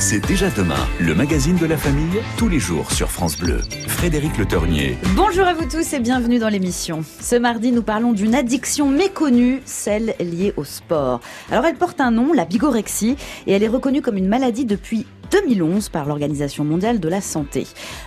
C'est déjà demain, le magazine de la famille, tous les jours sur France Bleu. Frédéric Le Tornier. Bonjour à vous tous et bienvenue dans l'émission. Ce mardi, nous parlons d'une addiction méconnue, celle liée au sport. Alors elle porte un nom, la bigorexie, et elle est reconnue comme une maladie depuis 2011 par l'Organisation mondiale de la santé.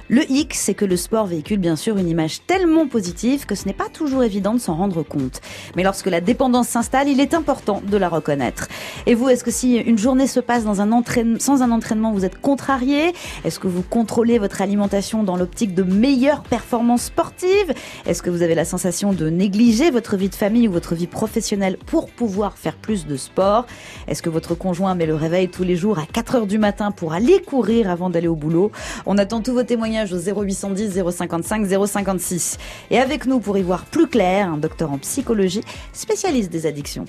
Le hic, c'est que le sport véhicule bien sûr une image tellement positive que ce n'est pas toujours évident de s'en rendre compte. Mais lorsque la dépendance s'installe, il est important de la reconnaître. Et vous, est-ce que si une journée se passe dans un entraînement, sans un entraînement, vous êtes contrarié? Est-ce que vous contrôlez votre alimentation dans l'optique de meilleures performances sportives? Est-ce que vous avez la sensation de négliger votre vie de famille ou votre vie professionnelle pour pouvoir faire plus de sport? Est-ce que votre conjoint met le réveil tous les jours à 4 heures du matin pour aller courir avant d'aller au boulot. On attend tous vos témoignages au 0810 055 056. Et avec nous pour y voir plus clair, un docteur en psychologie, spécialiste des addictions.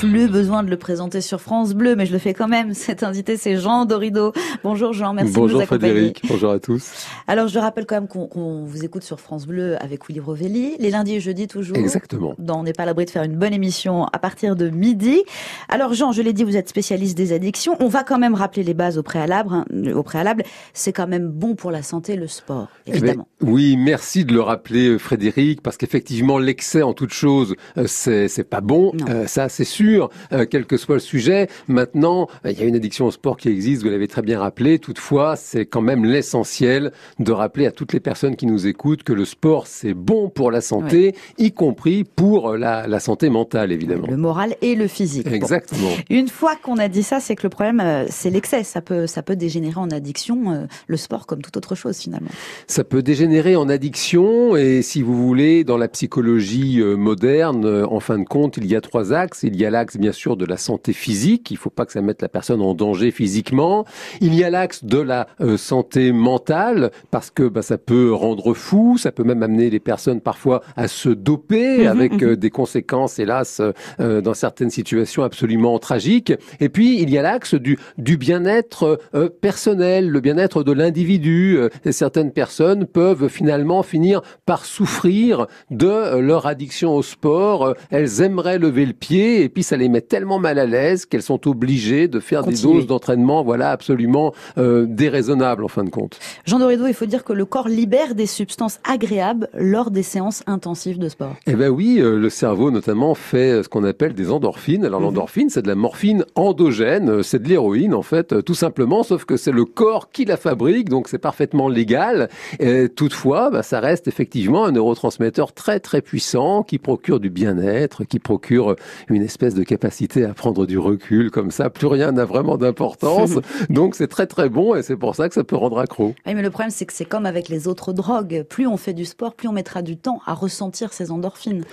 Plus besoin de le présenter sur France Bleu, mais je le fais quand même. Cet invité, c'est Jean Dorido. Bonjour Jean, merci Bonjour de nous accompagner. Frédéric, bonjour à tous. Alors je rappelle quand même qu'on vous écoute sur France Bleu avec Willy Rovelli, les lundis et jeudis toujours. Exactement. Dans On n'est pas à l'abri de faire une bonne émission à partir de midi. Alors Jean, je l'ai dit, vous êtes spécialiste des addictions. On va quand même rappeler les bases au préalable. Hein. Au préalable, c'est quand même bon pour la santé le sport, eh ben, évidemment. Oui, merci de le rappeler Frédéric, parce qu'effectivement l'excès en toute chose, euh, c'est pas bon. Euh, ça, c'est sûr. Euh, quel que soit le sujet. Maintenant, il y a une addiction au sport qui existe, vous l'avez très bien rappelé. Toutefois, c'est quand même l'essentiel de rappeler à toutes les personnes qui nous écoutent que le sport, c'est bon pour la santé, y compris pour la, la, santé mentale, évidemment. Le moral et le physique. Exactement. Une fois qu'on a dit ça, c'est que le problème, euh, c'est l'excès. Ça peut, ça peut dégénérer en addiction, euh, le sport comme toute autre chose finalement. Ça peut dégénérer en addiction et si vous voulez, dans la psychologie moderne, en fin de compte, il y a trois axes. Il y a l'axe, bien sûr, de la santé physique. Il ne faut pas que ça mette la personne en danger physiquement. Il y a l'axe de la euh, santé mentale parce que bah, ça peut rendre fou, ça peut même amener les personnes parfois à se doper mhm, avec mhm. Euh, des conséquences, hélas, euh, dans certaines situations absolument tragiques. Et puis il y a l'axe du, du bien-être personnel, le bien-être de l'individu. certaines personnes peuvent finalement finir par souffrir de leur addiction au sport. Elles aimeraient lever le pied et puis ça les met tellement mal à l'aise qu'elles sont obligées de faire des doses d'entraînement, voilà, absolument euh, déraisonnables en fin de compte. Jean Dorido, il faut dire que le corps libère des substances agréables lors des séances intensives de sport. Eh ben oui, euh, le cerveau notamment fait euh, ce qu'on appelle des endorphines. Alors mhm. l'endorphine, c'est de la morphine endogène, euh, c'est de l'héroïne en fait, tout simplement, sauf que c'est le corps qui la fabrique, donc c'est parfaitement légal. Et toutefois, bah, ça reste effectivement un neurotransmetteur très très puissant qui procure du bien-être, qui procure une espèce de capacité à prendre du recul comme ça. Plus rien n'a vraiment d'importance. Donc c'est très très bon et c'est pour ça que ça peut rendre accro. Oui, mais le problème c'est que c'est comme avec les autres drogues. Plus on fait du sport, plus on mettra du temps à ressentir ces endorphines.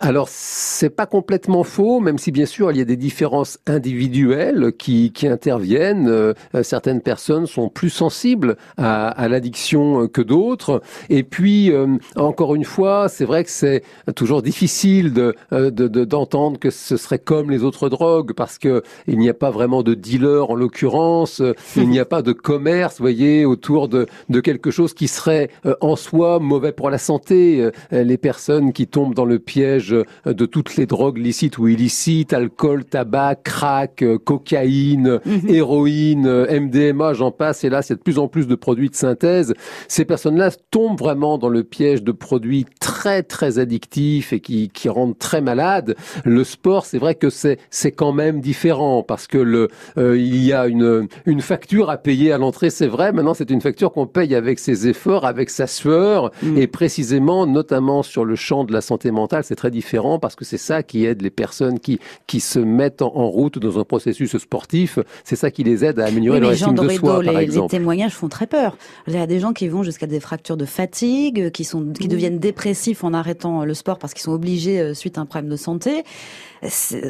Alors, c'est pas complètement faux, même si bien sûr il y a des différences individuelles qui, qui interviennent. Euh, certaines personnes sont plus sensibles à, à l'addiction que d'autres. Et puis, euh, encore une fois, c'est vrai que c'est toujours difficile de, euh, de, d'entendre que ce serait comme les autres drogues, parce que il n'y a pas vraiment de dealer en l'occurrence, il n'y a pas de commerce, voyez, autour de, de quelque chose qui serait en soi mauvais pour la santé. Les personnes qui tombent dans le piège euh, de toutes les drogues licites ou illicites, alcool, tabac, crack, euh, cocaïne, mhm. héroïne, euh, MDMA, j'en passe, et là c'est de plus en plus de produits de synthèse. Ces personnes-là tombent vraiment dans le piège de produits très très addictifs et qui, qui rendent très malades. Le sport, c'est vrai que c'est quand même différent parce que le il y a une une facture à payer à l'entrée, c'est vrai. Maintenant, c'est une facture qu'on paye avec ses efforts, avec sa sueur, mhm. et précisément, notamment sur le champ de la santé mentale, c'est très différent parce que c'est ça qui aide les personnes qui, qui se mettent en, route dans un processus sportif. C'est ça qui les aide à améliorer leur estime de soi, par les, exemple. Les témoignages font très peur. Il y a des gens qui vont jusqu'à des fractures de fatigue, qui sont, qui deviennent dépressifs en arrêtant le sport parce qu'ils sont obligés euh, suite à un problème de santé.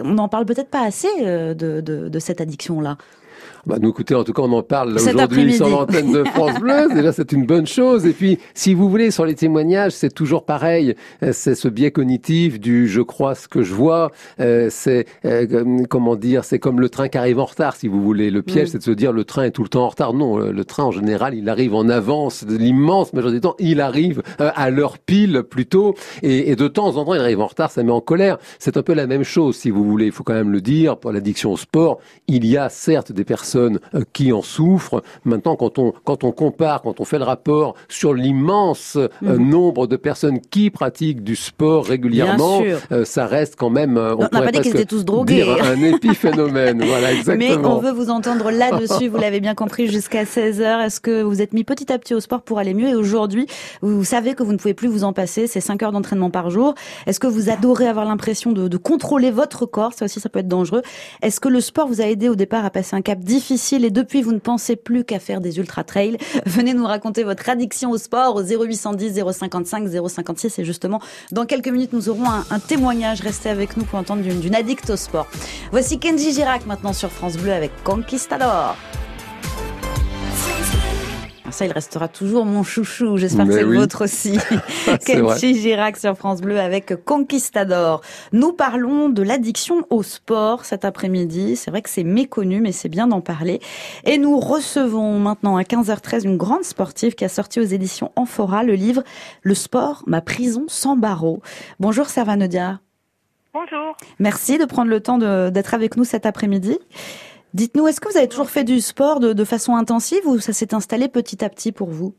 On n'en parle peut-être pas assez euh, de, de, de cette addiction-là. Bah, nous, écoutez, en tout cas, on en parle aujourd'hui sur l'antenne de France Bleu. Déjà, c'est une bonne chose. Et puis, si vous voulez, sur les témoignages, c'est toujours pareil. Euh, c'est ce biais cognitif du je crois ce que je vois. Euh, c'est, euh, comment dire, c'est comme le train qui arrive en retard, si vous voulez. Le piège, mm. c'est de se dire le train est tout le temps en retard. Non, le train, en général, il arrive en avance. L'immense majorité du temps, il arrive à l'heure pile, plutôt. Et, et de temps en temps, il arrive en retard, ça met en colère. C'est un peu la même chose, si vous voulez. Il faut quand même le dire. Pour l'addiction au sport, il y a certes des personnes euh, qui en souffrent. Maintenant, quand on, quand on compare, quand on fait le rapport sur l'immense euh, mhm. nombre de personnes qui pratiquent du sport régulièrement, euh, ça reste quand même, on, n'a pas dit qu'ils étaient tous drogués. un épiphénomène. voilà, exactement. Mais on veut vous entendre là-dessus, vous l'avez bien compris, jusqu'à 16h. Est-ce que vous êtes mis petit à petit au sport pour aller mieux? Et aujourd'hui, vous savez que vous ne pouvez plus vous en passer, c'est 5 heures d'entraînement par jour. Est-ce que vous adorez avoir l'impression de, de contrôler votre corps? Ça aussi, ça peut être dangereux. Est-ce que le sport vous a aidé au départ à passer un cap difficile difficile et depuis vous ne pensez plus qu'à faire des ultra trails, venez nous raconter votre addiction au sport au 0810 055 056 et justement dans quelques minutes nous aurons un, témoignage. Restez avec nous pour entendre d'une addict au sport. Voici Kenji Girac maintenant sur France Bleu avec Conquistador. Ah, ça, il restera toujours mon chouchou. J'espère que c'est le vôtre aussi. Kenji Girac sur France Bleu avec Conquistador. Nous parlons de l'addiction au sport cet après-midi. C'est vrai que c'est méconnu, mais c'est bien d'en parler. Et nous recevons maintenant à 15h13 une grande sportive qui a sorti aux éditions Amphora le livre Le sport, ma prison sans barreaux. Bonjour Servanodia. Bonjour. Merci de prendre le temps d'être avec nous cet après-midi. Dites-nous, est-ce que vous avez toujours fait du sport de, façon intensive ou ça s'est installé petit à petit pour vous?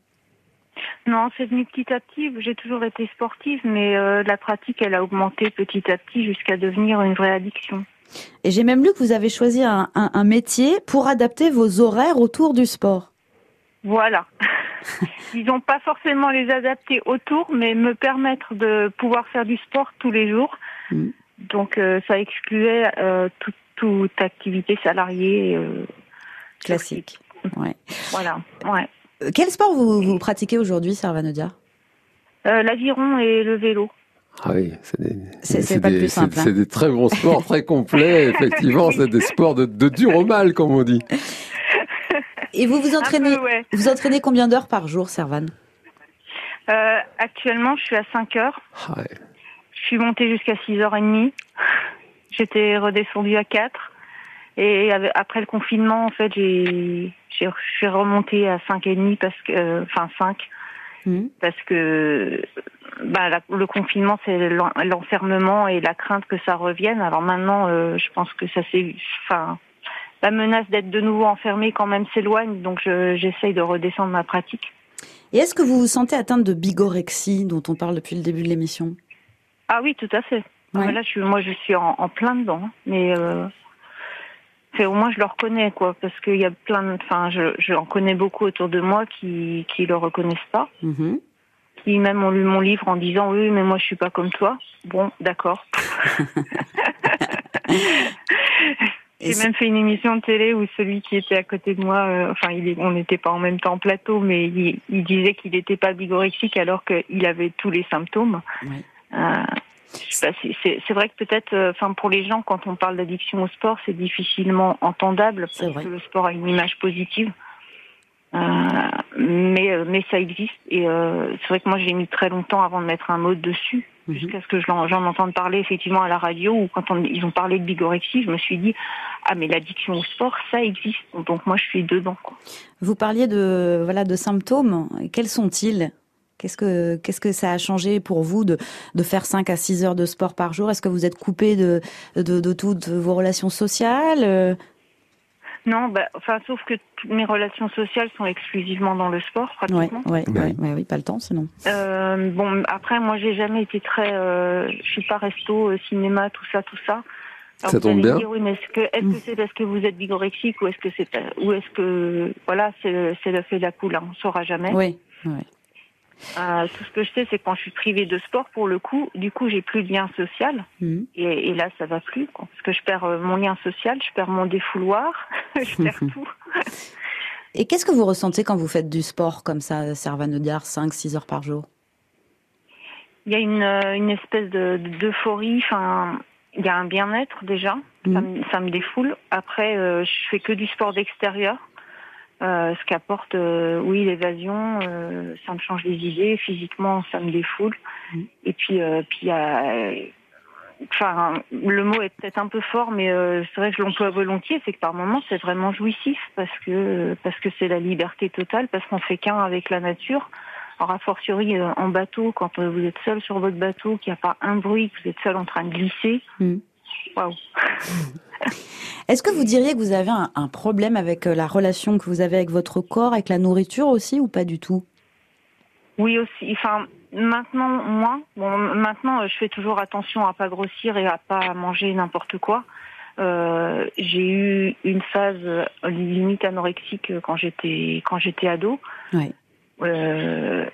Non, c'est venu petit à petit. J'ai toujours été sportive, mais euh, la pratique, elle a augmenté petit à petit jusqu'à devenir une vraie addiction. Et j'ai même lu que vous avez choisi un, métier pour adapter vos horaires autour du sport. Voilà. Ils n'ont pas forcément les adapter autour, mais me permettre de pouvoir faire du sport tous les jours. Mm. Donc euh, ça excluait euh, tout, toute activité salariée euh, classique. Ouais. Voilà. Ouais. Euh, quel sport vous, vous pratiquez aujourd'hui, Sarvanodia? Euh, L'aviron et le vélo. Ah oui, c'est des, c'est, pas plus simple. C'est, hein. des très bons sports, très complets. Effectivement, c'est des sports de, de, dur au mal, comme on dit. Et vous vous entraînez, vous entraînez combien d'heures par jour, Servan euh, Actuellement, je suis à 5 heures. Ah ouais. Je suis montée jusqu'à 6h30. J'étais redescendue à 4. Et après le confinement, en fait, j'ai, je suis remontée à 5,5 parce que, euh, enfin 5, mmh. parce que bah, le confinement, c'est l'enfermement et la crainte que ça revienne. Alors maintenant, euh, je pense que ça c'est, enfin, la menace d'être de nouveau enfermé quand même s'éloigne, donc j'essaye de redescendre ma pratique. Et est-ce que vous vous sentez atteinte de bigorexie, dont on parle depuis le début de l'émission? Ah oui, tout à fait. Là, je suis, moi, je suis en, plein dedans, mais euh, au moins je le reconnais, quoi, parce qu'il y a plein, de, enfin, je, j'en connais beaucoup autour de moi qui qui le reconnaissent pas, mm-hmm. qui même ont lu mon livre en disant oui, mais moi je suis pas comme toi. Bon, d'accord. J'ai même fait une émission de télé où celui qui était à côté de moi, euh, enfin, il on n'était pas en même temps en plateau, mais il, il disait qu'il n'était pas bigorexique alors qu'il avait tous les symptômes. Oui. Euh, c'est vrai que peut-être, euh, enfin pour les gens, quand on parle d'addiction au sport, c'est difficilement entendable parce que le sport a une image positive. Euh, mais euh, mais ça existe et euh, c'est vrai que moi j'ai mis très longtemps avant de mettre un mot dessus mhm. jusqu'à ce que j'en entende parler effectivement à la radio ou quand on, ils ont parlé de bigorexie je me suis dit ah mais l'addiction au sport ça existe donc moi je suis dedans quoi. Vous parliez de voilà de symptômes quels sont-ils? Qu'est-ce que, qu'est-ce que ça a changé pour vous de, de faire 5 à 6 heures de sport par jour? Est-ce que vous êtes coupé de, de, de toutes vos relations sociales non, bah, enfin, sauf que toutes mes relations sociales sont exclusivement dans le sport, pratiquement. Ouais, ouais, ouais, oui, pas le temps, sinon. Euh, bon, après, moi, j'ai jamais été très, euh, je suis pas resto, euh, cinéma, tout ça, tout ça. Alors, ça tombe bien. oui, mais est-ce que, est-ce que mm. c'est parce que vous êtes bigorexique ou est-ce que c'est, ou est-ce que, voilà, c'est, c'est le fait de la poule, hein, on saura jamais. Oui, oui. Euh, tout ce que je sais, c'est quand je suis privée de sport, pour le coup, du coup, j'ai plus de lien social. Mhm. Et, là, ça va plus, quoi. parce que je perds euh, mon lien social, je perds mon défouloir, je perds tout. Et qu'est-ce que vous ressentez quand vous faites du sport comme ça, Servanodiar, 5-6 heures par jour? Il y a une, euh, une espèce de d'euphorie, enfin, il y a un bien-être déjà. Ça, me, ça, me, défoule. Après, euh, je fais que du sport d'extérieur. Euh, ce qu'apporte, euh, oui, l'évasion, euh, ça me change les idées. Physiquement, ça me défoule. Mm. Et puis, euh, puis, enfin, le mot est peut-être un peu fort, mais c'est vrai que je l'emploie volontiers. C'est que par moments, c'est vraiment jouissif parce que parce que c'est la liberté totale, parce qu'on fait qu'un avec la nature. Alors, a fortiori en bateau, quand vous êtes seul sur votre bateau, qu'il n'y a pas un bruit, que vous êtes seul en train de glisser. Mm. Waouh. Est-ce que vous diriez que vous avez un, problème avec euh, la relation que vous avez avec votre corps, avec la nourriture aussi, ou pas du tout? Oui aussi. Enfin, maintenant. Bon, maintenant, je fais toujours attention à pas grossir et à pas manger n'importe quoi. Euh, j'ai eu une phase euh, limite anorexique quand j'étais quand j'étais ado. Oui. Euh,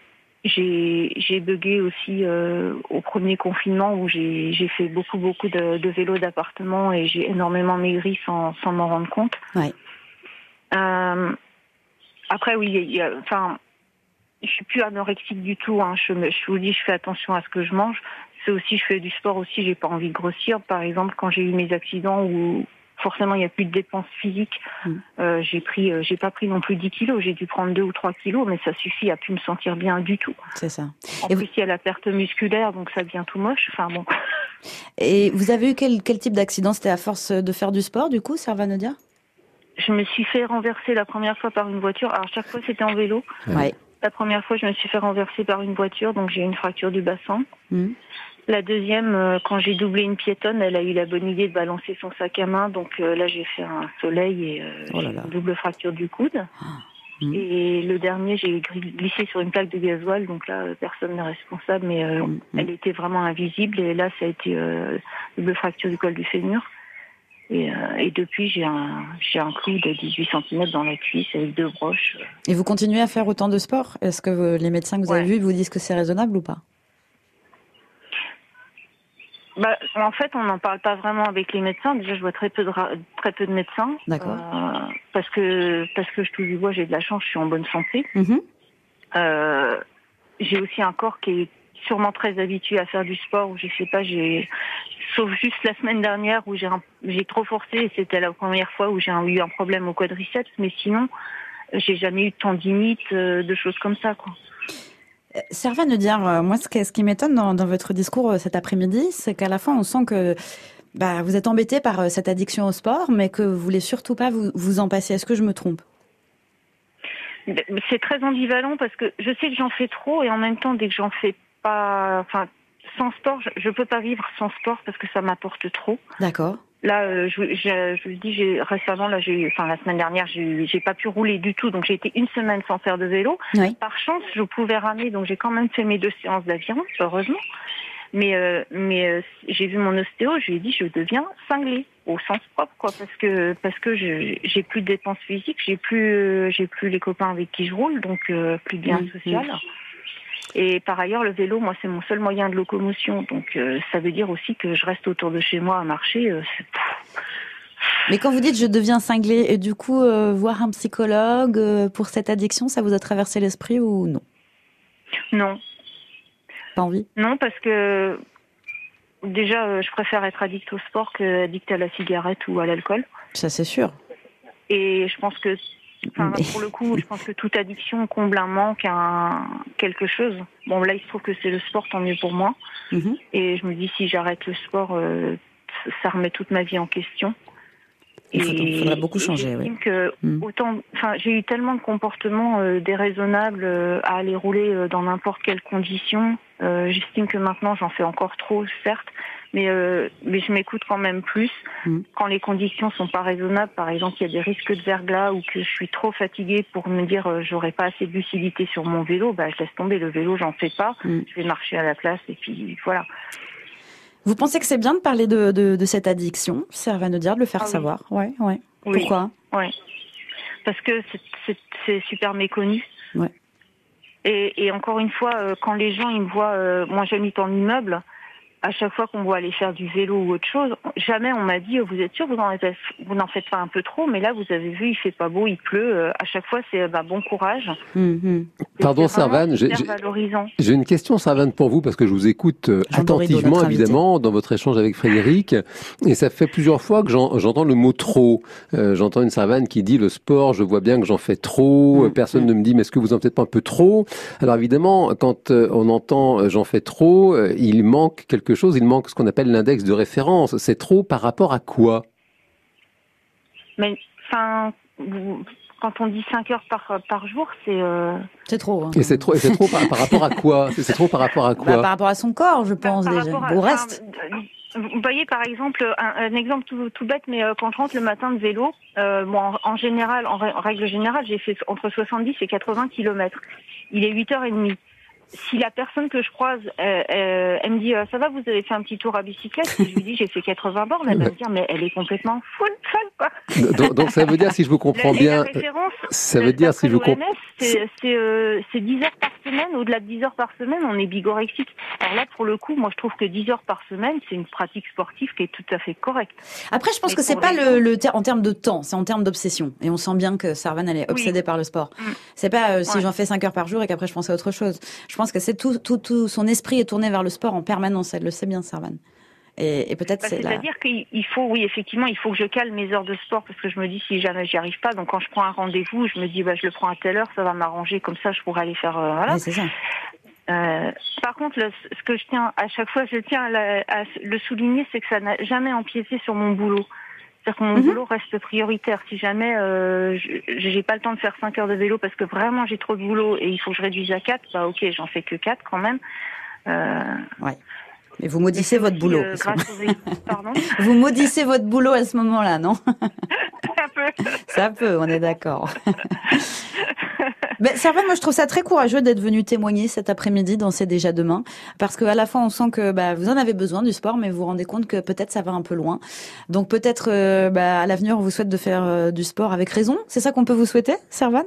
j'ai j'ai bugué aussi euh, au premier confinement où j'ai j'ai fait beaucoup beaucoup de, de vélos d'appartement et j'ai énormément maigri sans sans m'en rendre compte. Ouais. Euh, après oui, il y a, enfin, je suis plus anorexique du tout. Hein. Je, me, je vous dis, je fais attention à ce que je mange. C'est aussi, je fais du sport aussi. J'ai pas envie de grossir. Par exemple, quand j'ai eu mes accidents où forcément il n'y a plus de dépenses physiques. Mm. Euh, j'ai pris, euh, j'ai pas pris non plus 10 kilos, j'ai dû prendre 2 ou 3 kilos, mais ça suffit à plus me sentir bien du tout. C'est ça. En plus, il y a la perte musculaire, donc ça devient tout moche. Enfin bon. Et vous avez eu quel, quel type d'accident? C'était à force de faire du sport, du coup, dire Je me suis fait renverser la première fois par une voiture. Alors chaque fois c'était en vélo. Ouais. La première fois, je me suis fait renverser par une voiture, donc j'ai eu une fracture du bassin. Mm. La deuxième, euh, quand j'ai doublé une piétonne, elle a eu la bonne idée de balancer son sac à main. Donc euh, là, j'ai fait un soleil et euh, oh une double fracture du coude. Ah, hmm. Et le dernier, j'ai glissé sur une plaque de gasoil. Donc là, personne n'est responsable, mais hmm. elle était vraiment invisible. Et là, ça a été double fracture du col du fémur. Et, et depuis, j'ai un, j'ai un clou de 18 cm dans la cuisse avec deux broches. Et vous continuez à faire autant de sport? Est-ce que les médecins que vous avez vus vous disent que c'est raisonnable ou pas? Bah, en fait, on n'en parle pas vraiment avec les médecins. Déjà, je vois très peu de très peu de médecins. D'accord. Euh, parce que parce que je touche du bois, j'ai de la chance, je suis en bonne santé. Mhm. Euh, j'ai aussi un corps qui est sûrement très habitué à faire du sport. Où je sais pas, j'ai sauf juste la semaine dernière où j'ai j'ai trop forcé et c'était la première fois où j'ai eu un problème au quadriceps. Mais sinon, j'ai jamais eu de tendinite, euh, de choses comme ça, quoi. Serva de dire, euh, moi, ce qui, ce qui m'étonne dans, dans, votre discours euh, cet après-midi, c'est qu'à la fin, on sent que bah, vous êtes embêté par euh, cette addiction au sport, mais que vous voulez surtout pas vous, vous en passer. Est-ce que je me trompe? C'est très ambivalent parce que je sais que j'en fais trop et en même temps, dès que j'en fais pas, enfin, sans sport, je, ne peux pas vivre sans sport parce que ça m'apporte trop. D'accord. Là, euh, je, je, je, vous dis, j'ai récemment, là, j'ai, enfin la semaine dernière, j'ai pas pu rouler du tout, donc j'ai été une semaine sans faire de vélo. Par chance, je pouvais ramer, donc j'ai quand même fait mes deux séances d'aviron, heureusement. Mais euh, mais euh, j'ai vu mon ostéo, je lui ai dit, je deviens cinglée au sens propre, quoi, parce que parce que j'ai plus de dépenses physiques, j'ai plus j'ai plus les copains avec qui je roule, donc plus de lien social. Et par ailleurs, le vélo, moi, c'est mon seul moyen de locomotion. Donc, euh, ça veut dire aussi que je reste autour de chez moi à marcher. Euh, Mais quand vous dites je deviens cinglé, et du coup, euh, voir un psychologue pour cette addiction, ça vous a traversé l'esprit ou non? Non. Pas envie? Non, parce que déjà, je préfère être addict au sport que addict à la cigarette ou à l'alcool. Ça, c'est sûr. Et je pense que pour le coup, je pense que toute addiction comble un manque, un quelque chose. Bon, là, il se trouve que c'est le sport, tant mieux pour moi. Mhm. Et je me dis, si j'arrête le sport, euh, ça remet toute ma vie en question. Il faudrait beaucoup changer. Oui. Que mhm. autant, enfin, j'ai eu tellement de comportements euh, déraisonnables euh, à aller rouler dans n'importe quelles conditions. J'estime que maintenant, j'en fais encore trop, certes, mais euh, mais je m'écoute quand même plus mm. quand les conditions sont pas raisonnables. Par exemple, il y a des risques de verglas ou que je suis trop fatiguée pour me dire euh, j'aurais pas assez de lucidité sur mon vélo, bah je laisse tomber le vélo, j'en fais pas. Mm. Je vais marcher à la place et puis voilà. Vous pensez que c'est bien de parler de, de, de cette addiction, de dire, de le faire ah savoir ouais, ouais. Pourquoi? Ouais. Parce que c'est super méconnu. Ouais. Et, et, encore une fois, euh, quand les gens ils me voient, euh, moi j'habite en immeuble, à chaque fois qu'on doit aller faire du vélo ou autre chose, jamais on m'a dit vous êtes sûr vous n'en vous n'en faites pas un peu trop, mais là vous avez vu il fait pas beau, il pleut. Euh, à chaque fois c'est bah, bon courage. Mm-hmm. Pardon Servane, j'ai une question Servane pour vous parce que je vous écoute euh, attentivement évidemment dans votre échange avec Frédéric et ça fait plusieurs fois que j'entends le mot trop. Euh, j'entends une Servane qui dit le sport, je vois bien que j'en fais trop. Mm, Personne mm. ne me dit mais est-ce que vous en faites pas un peu trop? Alors évidemment quand on entend j'en fais trop, il manque quelque chose, il manque ce qu'on appelle l'index de référence. C'est trop par rapport à quoi? Mais, enfin, quand on dit 5 heures par, par jour, c'est... Euh, c'est trop. Hein. Et c'est trop, c'est trop par, rapport à quoi? C'est trop par rapport à quoi? bah, Par rapport à son corps, je pense, déjà. Au reste vous voyez par exemple un, exemple tout, bête, mais euh, quand je rentre le matin de vélo, euh, en, général, en, règle générale, j'ai fait entre 70 et 80 kilomètres. Il est 8h30 si la personne que je croise, euh, euh, elle me dit euh, ça va, vous avez fait un petit tour à bicyclette, je lui dis j'ai fait 80 bornes, elle va me dire mais elle est complètement folle, folle quoi. Donc, ça veut dire si je vous comprends bien, ça veut dire si je vous comprends, c'est c'est 10 heures par semaine, au-delà de 10 heures par semaine, on est bigorexique. Alors là pour le coup, moi je trouve que 10 heures par semaine, c'est une pratique sportive qui est tout à fait correcte. Après je pense que c'est pas le, le en termes de temps, c'est en termes d'obsession et on sent bien que Sarvan elle est obsédée par le sport. Mm. C'est pas si j'en fais 5 heures par jour et qu'après je pense à autre chose. Je pense que c'est tout, tout, tout, son esprit est tourné vers le sport en permanence. Elle le sait bien, Servan. Et, peut-être bah, c'est C'est-à-dire qu'il faut, oui, effectivement, il faut que je cale mes heures de sport parce que je me dis si jamais j'y arrive pas, donc quand je prends un rendez-vous, je me dis bah je le prends à telle heure, ça va m'arranger, comme ça je pourrais aller faire. Euh, voilà. Euh, par contre, ce que je tiens à chaque fois, je tiens à, le souligner, c'est que ça n'a jamais empiété sur mon boulot. C'est-à-dire que mon mhm. boulot reste prioritaire. Si jamais euh, j'ai pas le temps de faire 5 heures de vélo parce que vraiment j'ai trop de boulot et il faut que je réduise à 4, bah ok, j'en fais que 4 quand même. Euh, ouais. Mais vous maudissez votre boulot. Euh, vous maudissez votre boulot à ce moment-là, non? Ça peut. Ça peut, on est d'accord. Mais va, moi je trouve ça très courageux d'être venu témoigner cet après-midi dans C'est déjà demain, parce qu'à la fois on sent que bah, vous en avez besoin du sport, mais vous vous rendez compte que peut-être ça va un peu loin. Donc peut-être euh, bah, à l'avenir on vous souhaite de faire euh, du sport avec raison. C'est ça qu'on peut vous souhaiter, Servan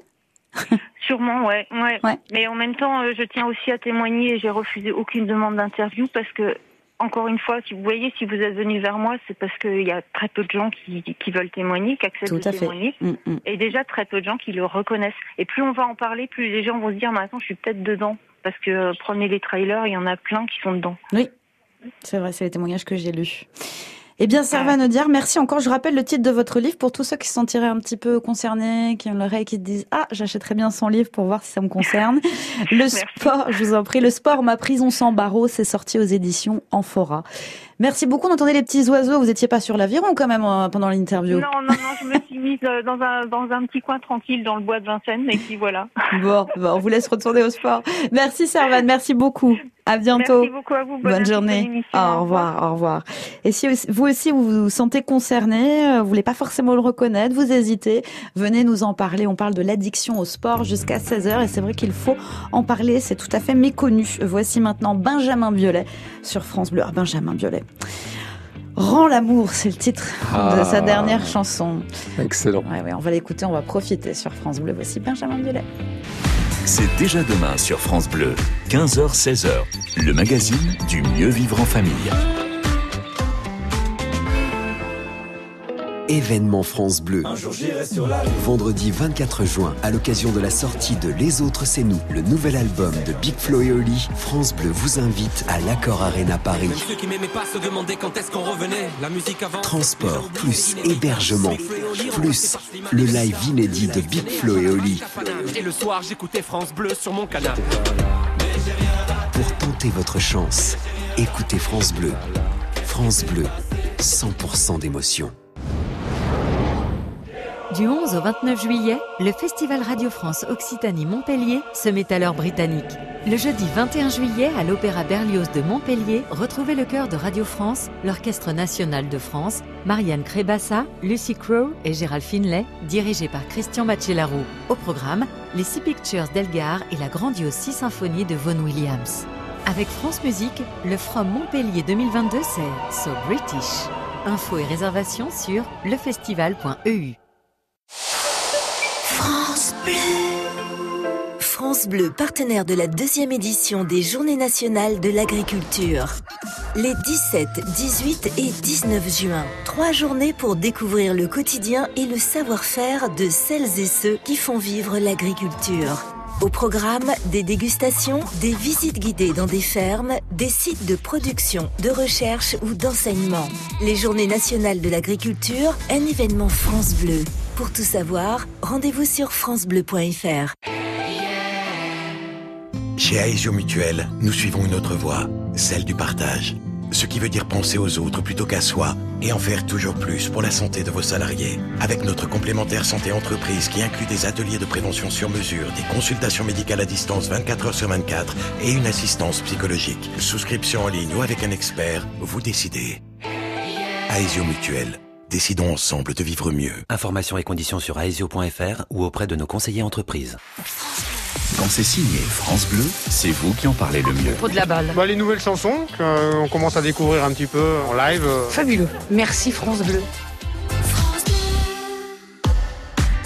Sûrement, ouais, ouais, ouais. Mais en même temps, euh, je tiens aussi à témoigner. et J'ai refusé aucune demande d'interview parce que encore une fois, si vous voyez, si vous êtes venu vers moi, c'est parce qu'il y a très peu de gens qui, qui veulent témoigner, qui acceptent de témoigner, mm, mm. et déjà très peu de gens qui le reconnaissent. Et plus on va en parler, plus les gens vont se dire, maintenant, je suis peut-être dedans, parce que euh, prenez les trailers, il y en a plein qui sont dedans. Oui, c'est vrai, c'est les témoignages que j'ai lus. Eh bien, Servane dire merci encore. Je rappelle le titre de votre livre pour tous ceux qui se sentiraient un petit peu concernés, qui ont l'oreille, qui disent Ah, j'achèterais bien son livre pour voir si ça me concerne. le sport, je vous en prie, le sport, ma prison sans barreaux, c'est sorti aux éditions Amphora. Merci beaucoup. On entendait les petits oiseaux. Vous n'étiez pas sur l'aviron quand même euh, pendant l'interview. Non, non, non. Je me suis mise euh, dans un, dans un petit coin tranquille dans le bois de Vincennes. Et puis voilà. Bon, bon on vous laisse retourner au sport. Merci Servane. Merci beaucoup. À bientôt. Merci beaucoup à vous. Bonne, journée. Au revoir, au revoir. Et si vous aussi vous vous sentez concerné, euh, vous voulez pas forcément le reconnaître, vous hésitez, venez nous en parler. On parle de l'addiction au sport jusqu'à 16h et c'est vrai qu'il faut en parler, c'est tout à fait méconnu. Voici maintenant Benjamin Violet sur France Bleu. Ah, Benjamin Violet. Rends l'amour, c'est le titre de sa ah. dernière chanson. Excellent. on va l'écouter, on va profiter sur France Bleu. Voici Benjamin Violet. C'est déjà demain sur France Bleu, 15h-16h, le magazine du mieux vivre en famille. Événement France Bleu. Vendredi 24 juin, à l'occasion de la sortie de Les Autres C'est Nous, le nouvel album de Big Flo et Oli, France Bleu vous invite à l'Accord Arena Paris. Transport, plus hébergement, plus le live inédit de Big Flo et Oli. Et le soir, j'écoutais France Bleu sur mon canal. Pour tenter votre chance, écoutez France Bleu. France Bleu, 100% d'émotion. Du 11 au 29 juillet, le Festival Radio France Occitanie Montpellier se met à l'heure britannique. Le jeudi 21 juillet, à l'Opéra Berlioz de Montpellier, retrouvez le chœur de Radio France, l'Orchestre national de France, Marianne Crébassa, Lucy Crowe et Gérald Finlay, dirigé par Christian Bachelaro. Au programme, les Six Pictures d'Elgar et la grandiose Six Symphonies de Vaughan Williams. Avec France Musique, le From Montpellier 2022, c'est So British. Infos et réservations sur lefestival.eu. France Bleu. Partenaire de la deuxième édition des Journées nationales de l'agriculture. Les 17, 18 et 19 juin, trois journées pour découvrir le quotidien et le savoir-faire de celles et ceux qui font vivre l'agriculture. Au programme, des dégustations, des visites guidées dans des fermes, des sites de production, de recherche ou d'enseignement. Les Journées nationales de l'agriculture, un événement France Bleu. Pour tout savoir, rendez-vous sur francebleu.fr. Chez Aesio Mutuel, nous suivons une autre voie, celle du partage. Ce qui veut dire penser aux autres plutôt qu'à soi et en faire toujours plus pour la santé de vos salariés. Avec notre complémentaire santé entreprise qui inclut des ateliers de prévention sur mesure, des consultations médicales à distance 24 heures sur 24 et une assistance psychologique. Souscription en ligne ou avec un expert, vous décidez. Aesio Mutuel. Décidons ensemble de vivre mieux. Informations et conditions sur aesio.fr ou auprès de nos conseillers entreprises. Quand c'est signé France Bleu, c'est vous qui en parlez le mieux. Pour de la balle. Bah, les nouvelles chansons qu'on commence à découvrir un petit peu en live. euh. Fabuleux. Merci France Bleu.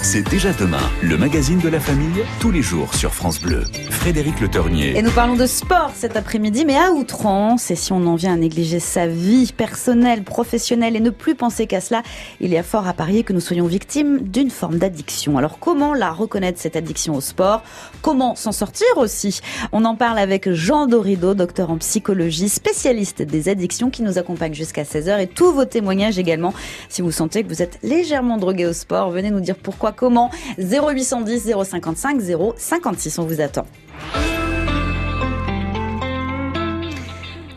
C'est déjà demain, le magazine de la famille, tous les jours sur France Bleu. Frédéric Le Ternier. Et nous parlons de sport cet après-midi, mais à outrance. Et si on en vient à négliger sa vie personnelle, professionnelle et ne plus penser qu'à cela, il y a fort à parier que nous soyons victimes d'une forme d'addiction. Alors comment la reconnaître, cette addiction au sport? Comment s'en sortir aussi? On en parle avec Jean Dorido, docteur en psychologie, spécialiste des addictions qui nous accompagne jusqu'à 16h et tous vos témoignages également. Si vous sentez que vous êtes légèrement drogué au sport, venez nous dire pourquoi, comment. 0810 055 056, on vous attend.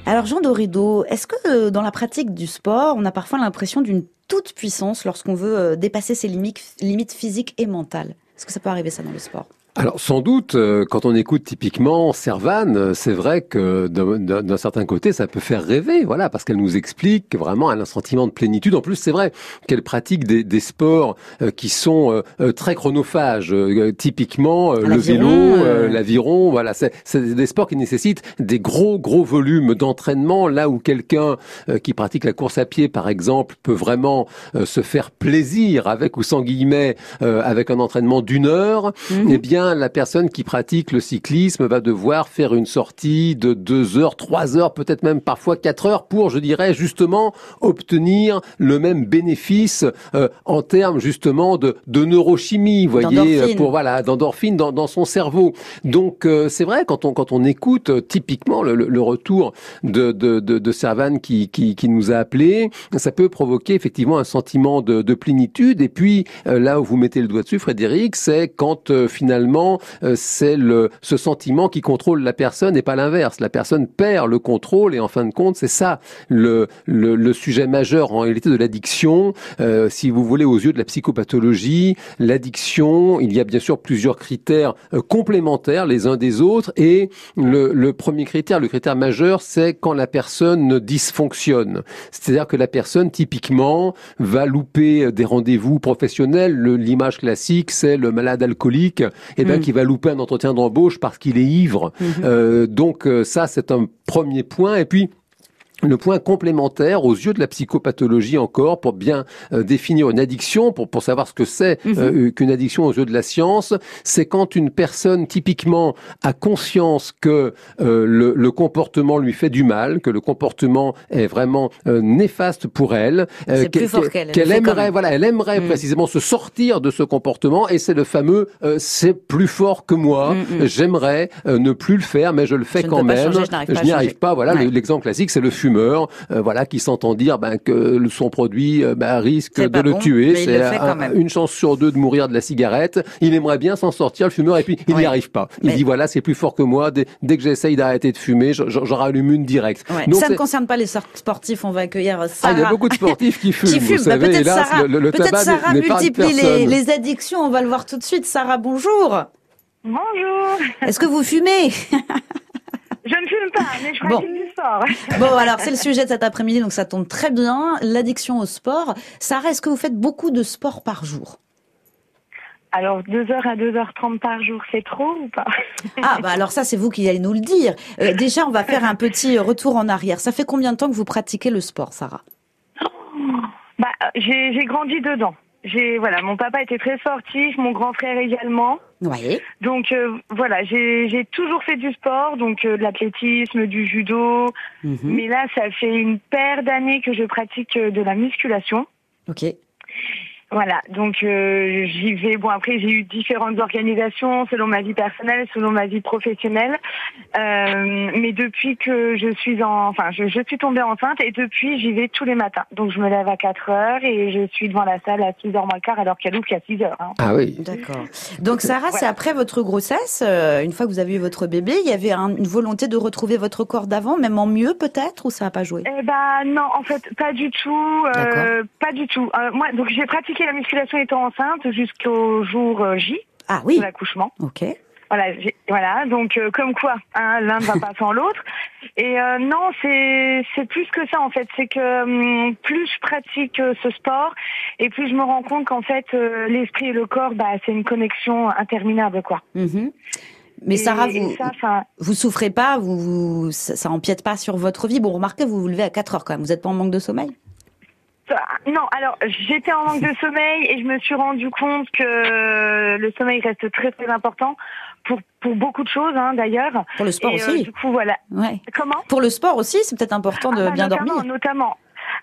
Alors Jean Dorido, est-ce que euh, dans la pratique du sport, on a parfois l'impression d'une toute puissance lorsqu'on veut euh, dépasser ses limites, limites physiques et mentales? Est-ce que ça peut arriver ça dans le sport? Alors sans doute, euh, quand on écoute typiquement Servane, euh, c'est vrai que d'un- certain côté, ça peut faire rêver, voilà, parce qu'elle nous explique vraiment un sentiment de plénitude. En plus, c'est vrai qu'elle pratique des, des sports euh, qui sont très chronophages, typiquement le vélo, euh. l'aviron, voilà, c'est des sports qui nécessitent des gros gros volumes d'entraînement, là où quelqu'un qui pratique la course à pied, par exemple, peut vraiment se faire plaisir avec ou sans guillemets avec un entraînement d'une heure. Mhm. Eh bien, la personne qui pratique le cyclisme va devoir faire une sortie de deux heures, trois heures, peut-être même parfois quatre heures pour, je dirais, justement obtenir le même bénéfice euh, en termes justement de, de neurochimie, vous voyez, pour voilà, d'endorphine dans, dans son cerveau. Donc, euh, c'est vrai quand on quand on écoute euh, typiquement le, le- le retour de de, de, de Servan qui, qui qui nous a appelé, ça peut provoquer effectivement un sentiment de, de plénitude. Et puis euh, là où vous mettez le doigt dessus, Frédéric, c'est quand euh, finalement euh, c'est le ce sentiment qui contrôle la personne et pas l'inverse. La personne perd le contrôle et en fin de compte, c'est ça le, le le sujet majeur en réalité de l'addiction. Euh, si vous voulez, aux yeux de la psychopathologie, l'addiction, il y a bien sûr plusieurs critères euh, complémentaires les uns des autres. Et le, le premier critère, le critère majeur, c'est quand la personne dysfonctionne. C'est-à-dire que la personne, typiquement, va louper des rendez-vous professionnels. L'image classique, c'est le malade alcoolique, et ben, Mm. qui va louper un entretien d'embauche parce qu'il est ivre. Mhm. Euh, donc euh, ça, c'est un premier point. Et puis, le point complémentaire aux yeux de la psychopathologie encore pour bien euh, définir une addiction, pour, pour savoir ce que c'est Mhm. euh, qu'une addiction aux yeux de la science, c'est quand une personne typiquement a conscience que euh, le, le comportement lui fait du mal, que le comportement est vraiment euh, néfaste pour elle, euh, qu'elle, quand aimerait, voilà, elle aimerait Mhm. précisément se sortir de ce comportement, et c'est le fameux euh, c'est plus fort que moi, Mhm. j'aimerais euh, ne plus le faire, mais je le fais Je quand même, je n'y arrive pas. Voilà, Ouais. l'exemple classique, c'est le fumeur, euh, voilà, qui s'entend dire ben, que le- son produit euh, ben, risque de le bon, tuer. C'est un- une chance sur deux de mourir de la cigarette. Il aimerait bien s'en sortir, le fumeur, et puis il n'y Ouais. arrive pas. Il Mais- dit voilà, c'est plus fort que moi. Dès, dès que j'essaye d'arrêter de fumer, je- je- j'en rallume une directe. Ouais. Donc, Ça ne concerne pas les sportifs, on va accueillir ah, Sarah. il y a beaucoup de sportifs qui fument. qui vous fument. Bah, savez, peut-être hélas, Sarah, le, le- tabac Sarah multiplie les addictions. On va le voir tout de suite. Sarah, bonjour. Bonjour. Est-ce que vous fumez? Je ne fume pas, mais je Bon. du sport. Bon, alors c'est le sujet de cet après-midi, donc ça tombe très bien. L'addiction au sport. Sarah, est-ce que vous faites beaucoup de sport par jour? Alors, 2h à 2h30 par jour, c'est trop ou pas? Ah, bah alors ça, c'est vous qui allez nous le dire. Euh, déjà, on va faire un petit retour en arrière. Ça fait combien de temps que vous pratiquez le sport, Sarah? Bah, J'ai j'ai grandi dedans. J'ai voilà, mon papa était très sportif, mon grand frère également. Oui. Donc euh, voilà, j'ai toujours fait du sport, donc euh, de l'athlétisme, du judo. Mhm. Mais là, ça fait une paire d'années que je pratique euh, de la musculation. Ok. Voilà, donc euh, j'y vais. Bon après j'ai eu différentes organisations selon ma vie personnelle, selon ma vie professionnelle. Euh, mais depuis que je suis en, enfin je, je suis tombée enceinte et depuis j'y vais tous les matins. Donc je me lève à 4 heures et je suis devant la salle à 6 heures moins le quart alors qu'elle ouvre qu'à 6 heures. hein. Ah oui. D'accord. Donc Sarah, c'est après votre grossesse, euh, une fois que vous avez eu votre bébé, il y avait un- une volonté de retrouver votre corps d'avant, même en mieux peut-être, ou ça n'a pas joué? Eh ben non, en fait, pas du tout, euh, pas du tout. Euh, moi, donc j'ai pratiqué la musculation étant enceinte jusqu'au jour euh, J Ah oui. de l'accouchement. Ok. Voilà, voilà. Donc euh, comme quoi, hein, l'un ne va pas sans l'autre. Et euh, non, c'est c'est plus que ça en fait. C'est que hum, plus je pratique euh, ce sport et plus je me rends compte qu'en fait l'esprit et le corps, bah c'est une connexion interminable quoi. Mhm. Mais Et- Sarah, vous, ça, vous souffrez pas, vous, vous- ça, ça empiète pas sur votre vie. Bon, remarquez, vous vous levez à 4 heures quand même. Vous n'êtes pas en manque de sommeil? Non, alors j'étais en manque de sommeil et je me suis rendu compte que le sommeil reste très très important pour pour beaucoup de choses hein, d'ailleurs. Pour le sport Et, euh, aussi. du coup voilà. Ouais. Comment? Pour le sport aussi, c'est peut-être important de Ah bah, bien notamment, dormir. Notamment.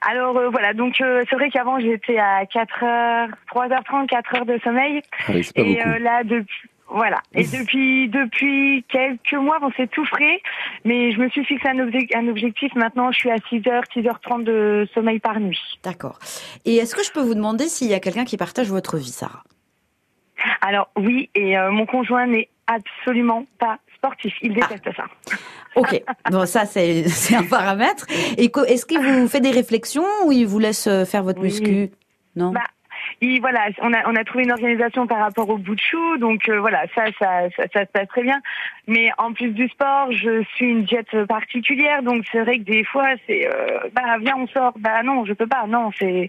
Alors euh, voilà, donc euh, c'est vrai qu'avant j'étais à 4 heures, 3h30, 4 heures de sommeil. Ah oui, c'est pas et beaucoup. euh, là depuis voilà. Et depuis depuis quelques mois, bon c'est tout frais, mais je me suis fixé un, obje- un objectif. Maintenant, je suis à 6 heures, 6 h 30 de sommeil par nuit. D'accord. Et est-ce que je peux vous demander s'il y a quelqu'un qui partage votre vie, Sarah? Alors oui, et euh, mon conjoint n'est absolument pas sportif. Il déteste ça. Ok, bon ça c'est un paramètre. Et est-ce qu'il vous fait des réflexions ou il vous laisse euh, faire votre Oui. muscu? Non? Bah, et voilà, on a on a trouvé une organisation par rapport au bout de chou, donc euh, voilà, ça, ça ça ça se passe très bien. Mais en plus du sport, je suis une diète particulière, donc c'est vrai que des fois c'est euh, bah viens on sort, bah non je peux pas, non c'est